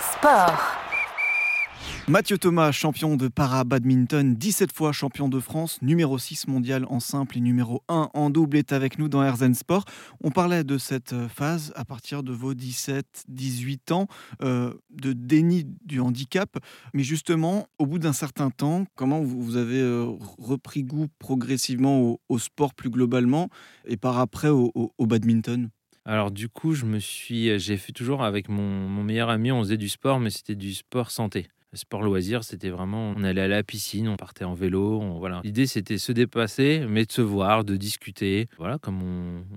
Sport. Mathieu Thomas, champion de para-badminton, 17 fois champion de France, numéro 6 mondial en simple et numéro 1 en double, est avec nous dans Erzen Sport. On parlait de cette phase à partir de vos 17-18 ans euh, de déni du handicap. Mais justement, au bout d'un certain temps, comment vous avez euh, repris goût progressivement au, sport plus globalement et par après au, badminton? Alors du coup, je me suis, j'ai fait toujours avec mon, mon meilleur ami, on faisait du sport, mais c'était du sport santé sport loisir, c'était vraiment, on allait à la piscine, on partait en vélo, voilà. L'idée c'était se dépasser, mais de se voir, de discuter, voilà, comme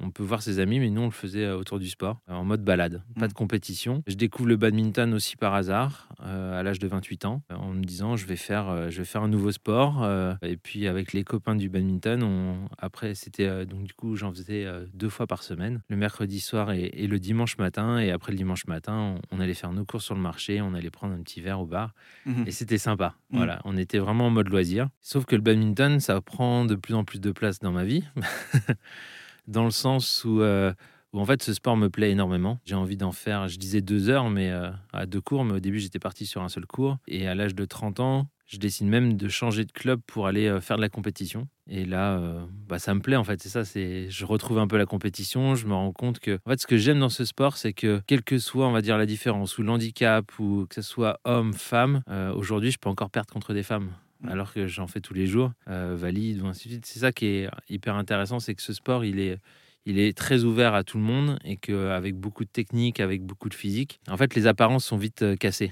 on, peut voir ses amis, mais nous on le faisait euh, autour du sport, euh, en mode balade, pas de mmh. compétition. Je découvre le badminton aussi par hasard, euh, à l'âge de 28 ans, en me disant je vais faire, je vais faire un nouveau sport. et puis avec les copains du badminton, on, après c'était donc du coup j'en faisais deux fois par semaine, le mercredi soir et, le dimanche matin. Et après le dimanche matin, on, on allait faire nos courses sur le marché, on allait prendre un petit verre au bar. Mhm. Et c'était sympa. Mhm. Voilà, on était vraiment en mode loisir. Sauf que le badminton, ça prend de plus en plus de place dans ma vie. dans le sens euh, où, en fait ce sport me plaît énormément. J'ai envie d'en faire, je disais deux heures, mais euh, à deux cours. Mais au début, j'étais parti sur un seul cours. Et à l'âge de 30 ans, je décide même de changer de club pour aller faire de la compétition. Et là, euh, bah, ça me plaît en fait. C'est ça, c'est je retrouve un peu la compétition. Je me rends compte que en fait, ce que j'aime dans ce sport, c'est que quelle que soit, on va dire, la différence ou l'handicap ou que ce soit homme, femme, euh, aujourd'hui, je peux encore perdre contre des femmes. Mmh. Alors que j'en fais tous les jours, valide ou ainsi de suite. C'est ça qui est hyper intéressant, c'est que ce sport, il est, il est très ouvert à tout le monde et qu'avec beaucoup de technique, avec beaucoup de physique, en fait, les apparences sont vite cassées.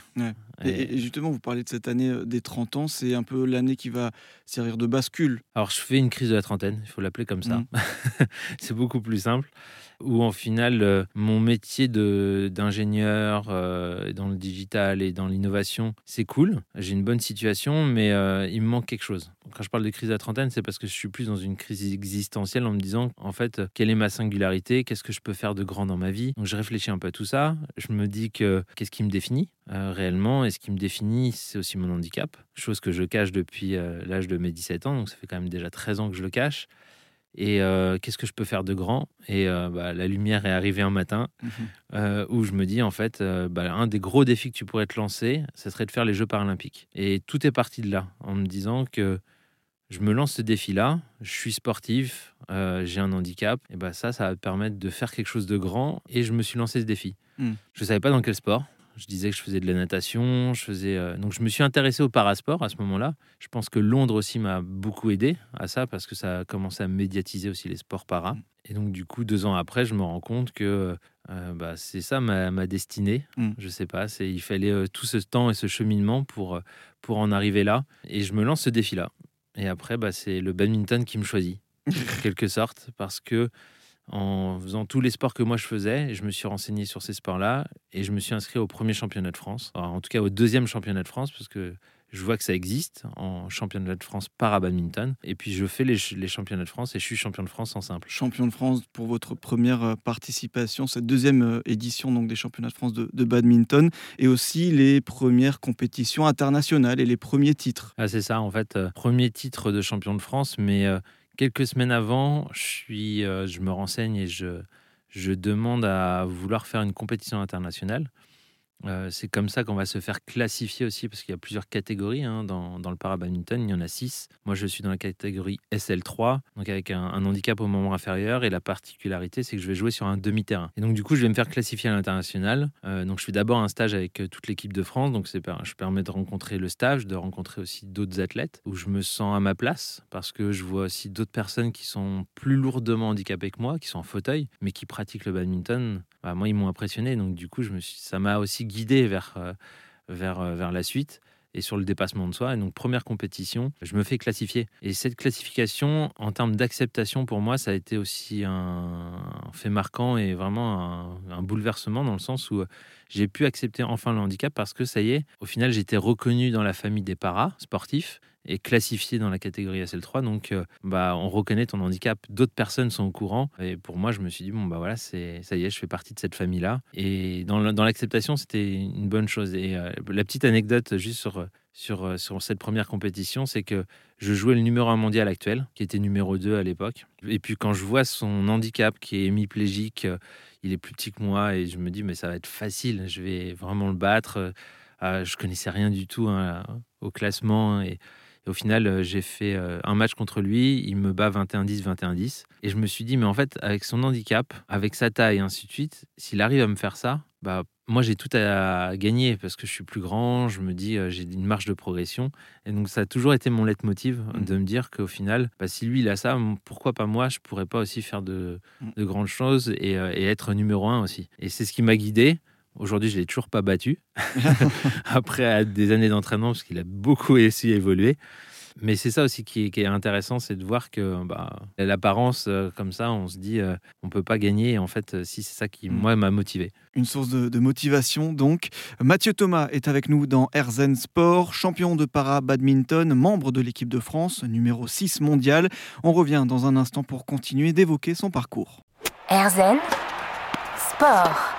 Et, justement, vous parlez de cette année euh, des 30 ans, c'est un peu l'année qui va servir de bascule. Alors, je fais une crise de la trentaine, il faut l'appeler comme ça. Mmh. c'est beaucoup plus simple où en final, euh, mon métier d'ingénieur euh, dans le digital et dans l'innovation, c'est cool. J'ai une bonne situation, mais euh, il me manque quelque chose. Quand je parle de crise à trentaine, c'est parce que je suis plus dans une crise existentielle en me disant, en fait, quelle est ma singularité? Qu'est-ce que je peux faire de grand dans ma vie? Donc je réfléchis un peu à tout ça. Je me dis que qu'est-ce qui me définit? Réellement Et ce qui me définit, c'est aussi mon handicap, chose que je cache depuis l'âge de mes 17 ans. Donc ça fait quand même déjà 13 ans que je le cache et euh, qu'est-ce que je peux faire de grand? Et euh, bah, la lumière est arrivée un matin mhm. euh, où je me dis en fait, bah, un des gros défis que tu pourrais te lancer, ce serait de faire les Jeux paralympiques. Et tout est parti de là, en me disant que je me lance ce défi-là, je suis sportif, j'ai un handicap, et bah ça, ça va me permettre de faire quelque chose de grand. Et je me suis lancé ce défi. Hmm. Je ne savais pas dans quel sport, je disais que je faisais de la natation, je faisais euh, donc je me suis intéressé au parasport à ce moment-là. Je pense que Londres aussi m'a beaucoup aidé à ça parce que ça a commencé à médiatiser aussi les sports para. Et donc du coup deux ans après, je me rends compte que euh, bah, c'est ça ma, ma destinée. Mm. Je sais pas, c'est il fallait euh, tout ce temps et ce cheminement pour pour en arriver là. Et je me lance ce défi-là. Et après, bah, c'est le badminton qui me choisit, en quelque sorte, parce que en faisant tous les sports que moi je faisais. je me suis renseigné sur ces sports-là et je me suis inscrit au premier championnat de France, en tout cas au deuxième championnat de France, parce que je vois que ça existe en championnat de France para badminton. Et puis je fais les, championnats de France et je suis champion de France en simple. Champion de France pour votre première euh, participation, cette deuxième euh, édition donc des championnats de France de, badminton et aussi les premières compétitions internationales et les premiers titres. Ah, c'est ça en fait, euh, premier titre de champion de France, mais quelques semaines avant, je, euh, me renseigne et je demande à vouloir faire une compétition internationale. Euh, c'est comme ça qu'on va se faire classifier aussi, parce qu'il y a plusieurs catégories hein, dans, le para-badminton. Il y en a six. Moi, je suis dans la catégorie SL3, donc avec un, handicap au membre inférieur. Et la particularité, c'est que je vais jouer sur un demi-terrain. Et donc, du coup, je vais me faire classifier à l'international. Euh, donc, je fais d'abord un stage avec euh, toute l'équipe de France. Donc, je permets de rencontrer le stage, de rencontrer aussi d'autres athlètes où je me sens à ma place, parce que je vois aussi d'autres personnes qui sont plus lourdement handicapées que moi, qui sont en fauteuil, mais qui pratiquent le badminton. Bah, moi, ils m'ont impressionné. Donc, du coup, je ça m'a aussi guidé vers, euh, vers, euh, vers la suite et sur le dépassement de soi. Et donc, première compétition, je me fais classifier. Et cette classification, en termes d'acceptation, pour moi, ça a été aussi un fait marquant et vraiment un, bouleversement dans le sens où j'ai pu accepter enfin le handicap parce que ça y est, au final, j'étais reconnu dans la famille des paras sportifs et classifié dans la catégorie SL3. Donc, euh, bah, on reconnaît ton handicap. D'autres personnes sont au courant. Et pour moi, je me suis dit, bon, bah voilà, ça y est, je fais partie de cette famille-là. Et dans, l'acceptation, c'était une bonne chose. Et euh, la petite anecdote, juste sur, sur, euh, sur cette première compétition, c'est que je jouais le numéro 1 mondial actuel, qui était numéro 2 à l'époque. Et puis, quand je vois son handicap qui est hémiplégique, il est plus petit que moi et je me dis, mais ça va être facile, je vais vraiment le battre. Euh, je connaissais rien du tout hein, au classement au final, euh, j'ai fait euh, un match contre lui, il me bat 21-10, 21-10. Et je me suis dit, mais en fait, avec son handicap, avec sa taille et ainsi de suite, s'il arrive à me faire ça, bah, moi j'ai tout à gagner parce que je suis plus grand, je me dis j'ai une marge de progression. Et donc ça a toujours été mon leitmotiv mmh. de me dire qu'au final, bah, si lui il a ça, pourquoi pas moi Je pourrais pas aussi faire de, mmh. grandes choses et, et, être numéro un aussi. Et c'est ce qui m'a guidé. Aujourd'hui, je ne l'ai toujours pas battu. Après des années d'entraînement, parce qu'il a beaucoup essayé évoluer. Mais c'est ça aussi qui est, intéressant, c'est de voir que bah, l'apparence euh, comme ça, on se dit, euh, on peut pas gagner. en fait, euh, si c'est ça qui, mm. moi, m'a motivé. Une source de, motivation, donc. Mathieu Thomas est avec nous dans Herzen Sport, champion de para-badminton, membre de l'équipe de France, numéro 6 mondial. On revient dans un instant pour continuer d'évoquer son parcours. Herzen Sport.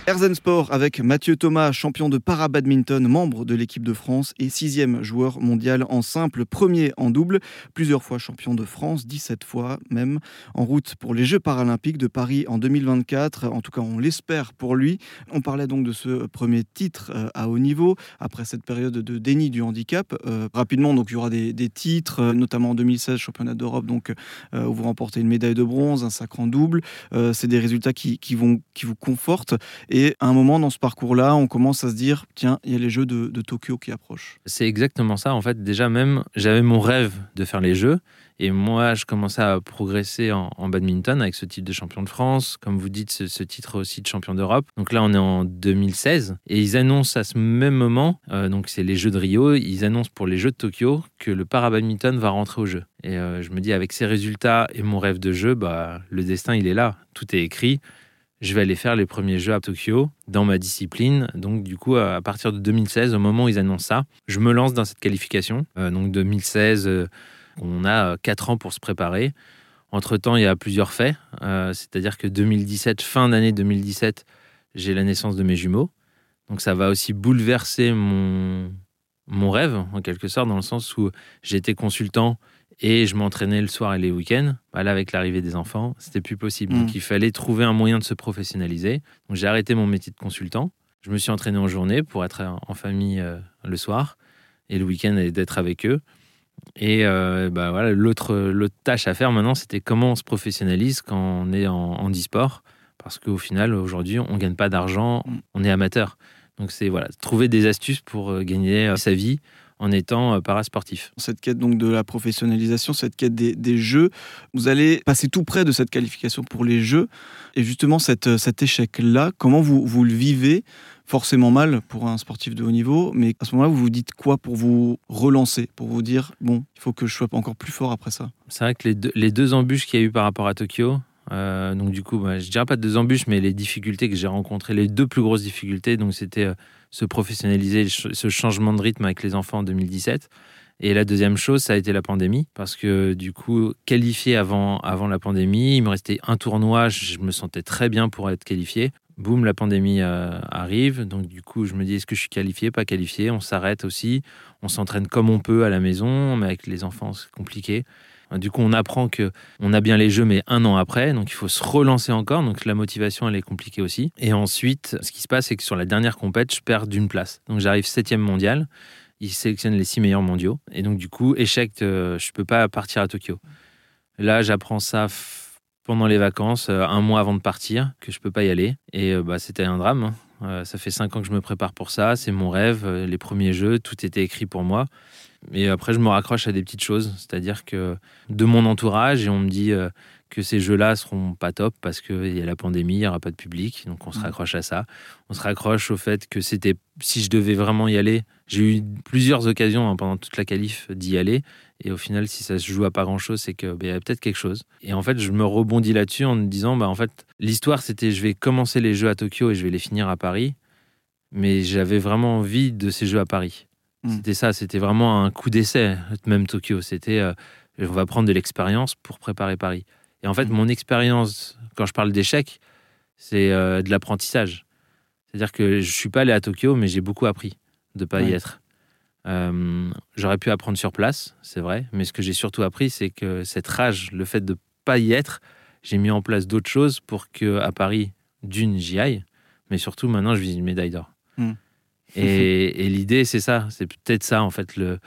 Erzen Sport avec Mathieu Thomas, champion de para-badminton, membre de l'équipe de France et sixième joueur mondial en simple, premier en double, plusieurs fois champion de France, 17 fois même, en route pour les Jeux paralympiques de Paris en 2024. En tout cas, on l'espère pour lui. On parlait donc de ce premier titre euh, à haut niveau, après cette période de déni du handicap. Euh, rapidement, donc il y aura des, titres, euh, notamment en 2016, championnat d'Europe, donc où vous remportez une médaille de bronze, un sacre en double. C'est des résultats qui, vont, qui vous confortent. Et à un moment dans ce parcours-là, on commence à se dire, tiens, il y a les Jeux de, Tokyo qui approchent. C'est exactement ça. En fait, déjà même, j'avais mon rêve de faire les Jeux. Et moi, je commençais à progresser en, badminton avec ce titre de champion de France, comme vous dites, ce, titre aussi de champion d'Europe. Donc là, on est en 2016 et ils annoncent à ce même moment, euh, donc c'est les Jeux de Rio, ils annoncent pour les Jeux de Tokyo que le para-badminton va rentrer aux Jeux. Et euh, je me dis, avec ces résultats et mon rêve de jeu, bah, le destin, il est là. Tout est écrit je vais aller faire les premiers jeux à Tokyo dans ma discipline. Donc, du coup, à partir de 2016, au moment où ils annoncent ça, je me lance dans cette qualification. Euh, donc, 2016, euh, on a quatre ans pour se préparer. Entre-temps, il y a plusieurs faits. Euh, c'est-à-dire que 2017, fin d'année 2017, j'ai la naissance de mes jumeaux. Donc, ça va aussi bouleverser mon, mon rêve, en quelque sorte, dans le sens où j'étais consultant et je m'entraînais le soir et les week-ends. Bah, là, avec l'arrivée des enfants, c'était plus possible. Donc, mm. il fallait trouver un moyen de se professionnaliser. Donc, j'ai arrêté mon métier de consultant. Je me suis entraîné en journée pour être en famille euh, le soir et le week-end d'être avec eux. Et euh, bah, voilà, l'autre, tâche à faire maintenant, c'était comment on se professionnalise quand on est en, en e-sport. Parce qu'au final, aujourd'hui, on ne gagne pas d'argent, mm. on est amateur. Donc, c'est voilà, trouver des astuces pour euh, gagner sa vie en étant euh, parasportif. Cette quête donc de la professionnalisation, cette quête des, jeux, vous allez passer tout près de cette qualification pour les jeux. Et justement, cette, euh, cet échec-là, comment vous, vous le vivez? Forcément mal pour un sportif de haut niveau, mais à ce moment-là, vous vous dites quoi pour vous relancer, pour vous dire, bon, il faut que je sois encore plus fort après ça? C'est vrai que les deux, les deux embûches qu'il y a eu par rapport à Tokyo, euh, donc du coup, bah, je dirais pas de deux embûches, mais les difficultés que j'ai rencontrées, les deux plus grosses difficultés, donc c'était se professionnaliser, ce changement de rythme avec les enfants en 2017. Et la deuxième chose, ça a été la pandémie, parce que du coup, qualifié avant, avant la pandémie, il me restait un tournoi, je me sentais très bien pour être qualifié. Boum, la pandémie euh, arrive, donc du coup, je me dis, est-ce que je suis qualifié, pas qualifié? On s'arrête aussi, on s'entraîne comme on peut à la maison, mais avec les enfants, c'est compliqué. Du coup, on apprend que on a bien les jeux, mais un an après, donc il faut se relancer encore. Donc la motivation, elle est compliquée aussi. Et ensuite, ce qui se passe, c'est que sur la dernière compète, je perds d'une place. Donc j'arrive septième mondial. Ils sélectionnent les six meilleurs mondiaux. Et donc du coup, échec, euh, je peux pas partir à Tokyo. Là, j'apprends ça pendant les vacances, euh, un mois avant de partir, que je peux pas y aller. Et euh, bah, c'était un drame. Hein. ça fait cinq ans que je me prépare pour ça. C'est mon rêve. Les premiers jeux, tout était écrit pour moi. Et après, je me raccroche à des petites choses, c'est-à-dire que de mon entourage, et on me dit euh, que ces jeux-là seront pas top parce qu'il y a la pandémie, il n'y aura pas de public, donc on se mmh. raccroche à ça. On se raccroche au fait que c'était, si je devais vraiment y aller, j'ai eu plusieurs occasions hein, pendant toute la qualif d'y aller, et au final, si ça se joue à pas grand-chose, c'est qu'il bah, y a peut-être quelque chose. Et en fait, je me rebondis là-dessus en me disant, bah en fait, l'histoire c'était, je vais commencer les jeux à Tokyo et je vais les finir à Paris, mais j'avais vraiment envie de ces jeux à Paris. Mm. C'était ça, c'était vraiment un coup d'essai, même Tokyo. C'était euh, on va prendre de l'expérience pour préparer Paris. Et en fait, mm. mon expérience, quand je parle d'échec, c'est euh, de l'apprentissage. C'est-à-dire que je suis pas allé à Tokyo, mais j'ai beaucoup appris de pas y être. Euh, j'aurais pu apprendre sur place, c'est vrai, mais ce que j'ai surtout appris, c'est que cette rage, le fait de pas y être, j'ai mis en place d'autres choses pour que à Paris, d'une, j'y aille, mais surtout maintenant, je vise une médaille d'or. Hmm. Et, l'idée, c'est ça, c'est peut-être ça en fait le,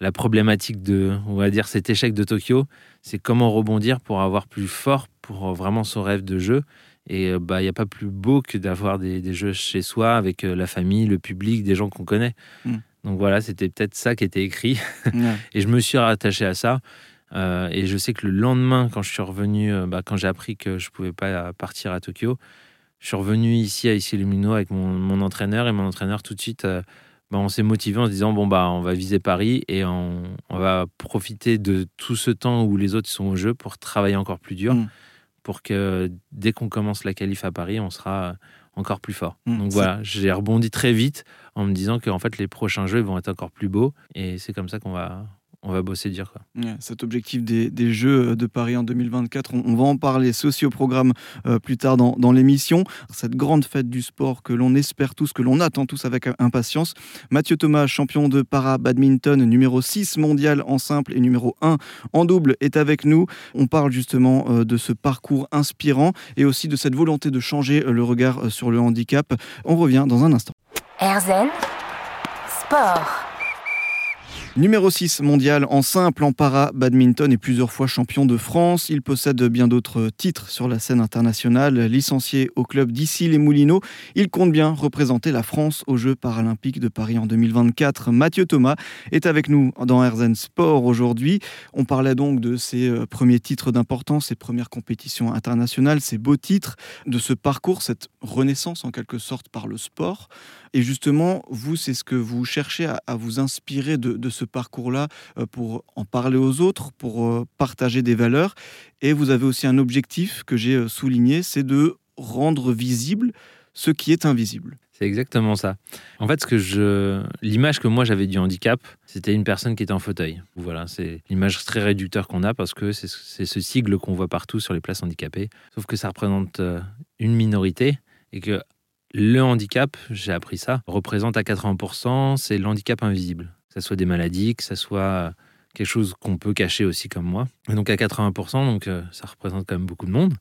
la problématique de, on va dire, cet échec de Tokyo, c'est comment rebondir pour avoir plus fort pour vraiment son rêve de jeu. Et euh, bah, il n'y a pas plus beau que d'avoir des, jeux chez soi avec euh, la famille, le public, des gens qu'on connaît. Hmm. Donc voilà, c'était peut-être ça qui était écrit. et je me suis rattaché à ça. Euh, et je sais que le lendemain, quand je suis revenu, bah, quand j'ai appris que je ne pouvais pas partir à Tokyo, je suis revenu ici à Issy-les-Moulineaux avec mon, entraîneur et mon entraîneur tout de suite, euh, bah, on s'est motivé en se disant bon bah on va viser Paris et on, va profiter de tout ce temps où les autres sont au jeu pour travailler encore plus dur, mm. pour que dès qu'on commence la qualif à Paris, on sera encore plus fort. Mm. Donc voilà, j'ai rebondi très vite en me disant que en fait les prochains jeux vont être encore plus beaux et c'est comme ça qu'on va on va bosser dur. Quoi. cet objectif des, Jeux de Paris en 2024, on, va en parler, c'est aussi au programme euh, plus tard dans, l'émission. Cette grande fête du sport que l'on espère tous, que l'on attend tous avec impatience. Mathieu Thomas, champion de para-badminton, numéro 6 mondial en simple et numéro 1 en double, est avec nous. On parle justement euh, de ce parcours inspirant et aussi de cette volonté de changer euh, le regard sur le handicap. On revient dans un instant. Erzen Sport. Numéro 6 mondial en simple, en para, badminton et plusieurs fois champion de France. Il possède bien d'autres titres sur la scène internationale. Licencié au club d'ici les Moulineaux, il compte bien représenter la France aux Jeux paralympiques de Paris en 2024. Mathieu Thomas est avec nous dans Herzen Sport aujourd'hui. On parlait donc de ses euh, premiers titres d'importance, ses premières compétitions internationales, ses beaux titres, de ce parcours, cette renaissance en quelque sorte par le sport. Et justement, vous, c'est ce que vous cherchez à, vous inspirer de, ce parcours-là euh, pour en parler aux autres, pour euh, partager des valeurs. Et vous avez aussi un objectif que j'ai euh, souligné, c'est de rendre visible ce qui est invisible. C'est exactement ça. En fait, ce que je, l'image que moi j'avais du handicap, c'était une personne qui était en fauteuil. Voilà, c'est l'image très réducteur qu'on a parce que c'est ce sigle qu'on voit partout sur les places handicapées. Sauf que ça représente une minorité et que le handicap, j'ai appris ça, représente à 80%, c'est l'handicap invisible. Que soit des maladies, que ce soit quelque chose qu'on peut cacher aussi comme moi. Et donc à 80%, donc euh, ça représente quand même beaucoup de monde.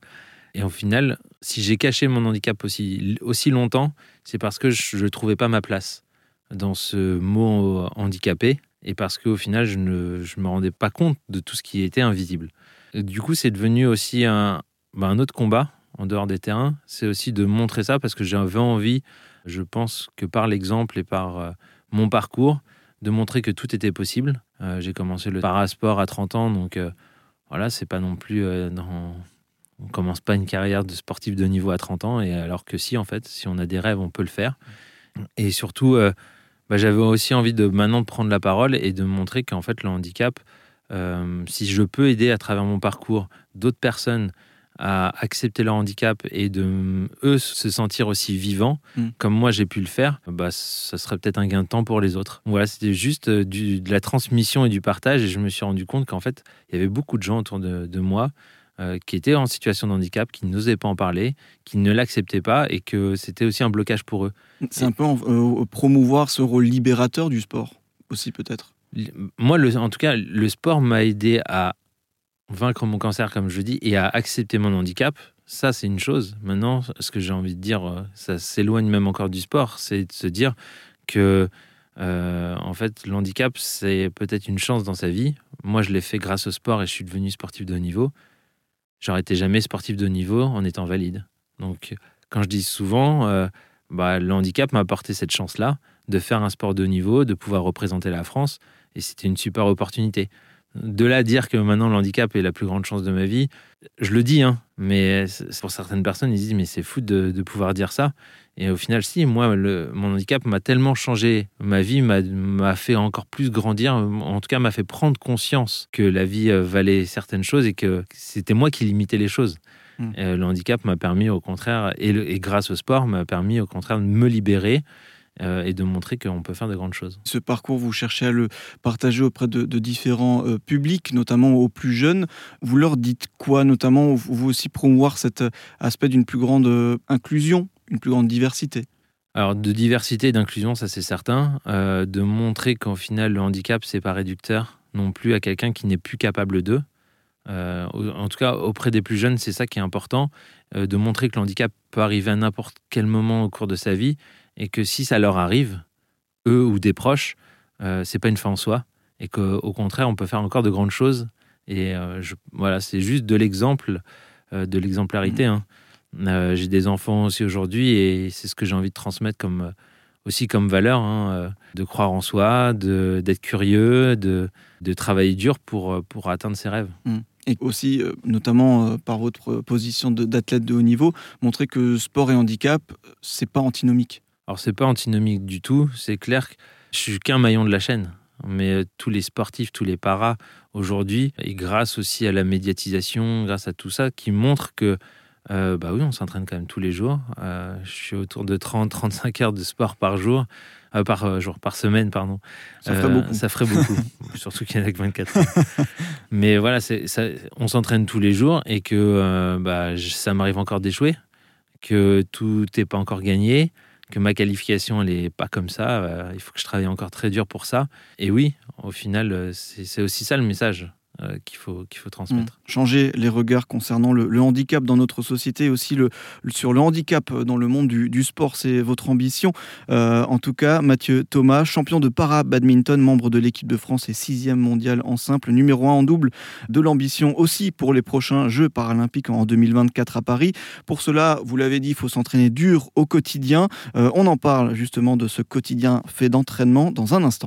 Et au final, si j'ai caché mon handicap aussi, aussi longtemps, c'est parce que je ne trouvais pas ma place dans ce mot handicapé et parce qu'au final, je ne je me rendais pas compte de tout ce qui était invisible. du coup, c'est devenu aussi un, bah, un autre combat en dehors des terrains, c'est aussi de montrer ça parce que j'avais envie, je pense que par l'exemple et par euh, mon parcours, de montrer que tout était possible. Euh, j'ai commencé le parasport à 30 ans, donc euh, voilà, c'est pas non plus dans... On commence pas une carrière de sportif de niveau à 30 ans, et alors que si, en fait, si on a des rêves, on peut le faire. Et surtout, bah, j'avais aussi envie de maintenant de prendre la parole et de montrer qu'en fait, le handicap, si je peux aider à travers mon parcours d'autres personnes à accepter leur handicap et de eux se sentir aussi vivants, mm. comme moi j'ai pu le faire, bah, ça serait peut-être un gain de temps pour les autres. Voilà, c'était juste euh, de la transmission et du partage et je me suis rendu compte qu'en fait, il y avait beaucoup de gens autour de, moi euh, qui étaient en situation de handicap, qui n'osaient pas en parler, qui ne l'acceptaient pas et que c'était aussi un blocage pour eux. C'est un peu euh, promouvoir ce rôle libérateur du sport aussi peut-être? Moi, le, en tout cas, le sport m'a aidé à vaincre mon cancer, comme je dis, et à accepter mon handicap, ça, c'est une chose. Maintenant, ce que j'ai envie de dire, euh, ça s'éloigne même encore du sport, c'est de se dire que, euh, en fait, l'handicap, c'est peut-être une chance dans sa vie. Moi, je l'ai fait grâce au sport et je suis devenu sportif de haut niveau. J'aurais été jamais sportif de haut niveau en étant valide. Donc, quand je dis souvent, euh, bah, le handicap m'a apporté cette chance-là de faire un sport de haut niveau, de pouvoir représenter la France, et c'était une super opportunité. De là à dire que maintenant le handicap est la plus grande chance de ma vie, je le dis, hein, mais pour certaines personnes, ils disent mais c'est fou de, pouvoir dire ça. Et au final, si, moi, mon handicap m'a tellement changé ma vie, m'a fait encore plus grandir, en tout cas m'a fait prendre conscience que la vie euh, valait certaines choses et que c'était moi qui limitais les choses. Hmm. Euh, le handicap m'a permis au contraire, et grâce au sport, m'a permis au contraire de me libérer euh, et de montrer qu'on peut faire de grandes choses. Ce parcours, vous cherchez à le partager auprès de, différents euh, publics, notamment aux plus jeunes. Vous leur dites quoi, notamment? Vous aussi promouvoir cet euh, aspect d'une plus grande inclusion, une plus grande diversité alors de diversité et d'inclusion, ça c'est certain. de montrer qu'en final le handicap c'est pas réducteur non plus à quelqu'un qui n'est plus capable d'eux. en tout cas, auprès des plus jeunes, c'est ça qui est important, de montrer que le handicap peut arriver à n'importe quel moment au cours de sa vie et que si ça leur arrive, eux ou des proches, c'est pas une fin en soi et qu'au contraire, on peut faire encore de grandes choses. Et je, voilà, c'est juste de l'exemple, de l'exemplarité. Mmh. Hein. Euh, j'ai des enfants aussi aujourd'hui et c'est ce que j'ai envie de transmettre comme, aussi comme valeur, hein, euh, de croire en soi, d'être curieux, de, de, travailler dur pour, pour atteindre ses rêves. Mmh. Et aussi, euh, notamment par votre position d'athlète de, haut niveau, montrer que sport et handicap, c'est pas antinomique. Alors c'est pas antinomique du tout, c'est clair que je suis qu'un maillon de la chaîne. Mais tous les sportifs, tous les paras aujourd'hui, et grâce aussi à la médiatisation, grâce à tout ça, qui montrent que euh, bah oui, on s'entraîne quand même tous les jours. Euh, je suis autour de 30-35 heures de sport par jour, euh, par jour, par semaine, pardon. Ça ferait beaucoup. Ça ferait beaucoup, surtout qu'il y en a que 24 heures. Mais voilà, ça, on s'entraîne tous les jours et que bah, ça m'arrive encore d'échouer, que tout n'est pas encore gagné, que ma qualification elle est pas comme ça. il faut que je travaille encore très dur pour ça. Et oui, au final, c'est aussi ça le message. Euh, qu'il faut, qu'il faut transmettre. Mmh. Changer les regards concernant le, handicap dans notre société, aussi le, sur le handicap dans le monde du, sport, c'est votre ambition. Euh, en tout cas, Mathieu Thomas, champion de para-badminton, membre de l'équipe de France et sixième mondial en simple, numéro un en double, de l'ambition aussi pour les prochains Jeux paralympiques en 2024 à Paris. Pour cela, vous l'avez dit, il faut s'entraîner dur au quotidien. Euh, on en parle justement de ce quotidien fait d'entraînement dans un instant.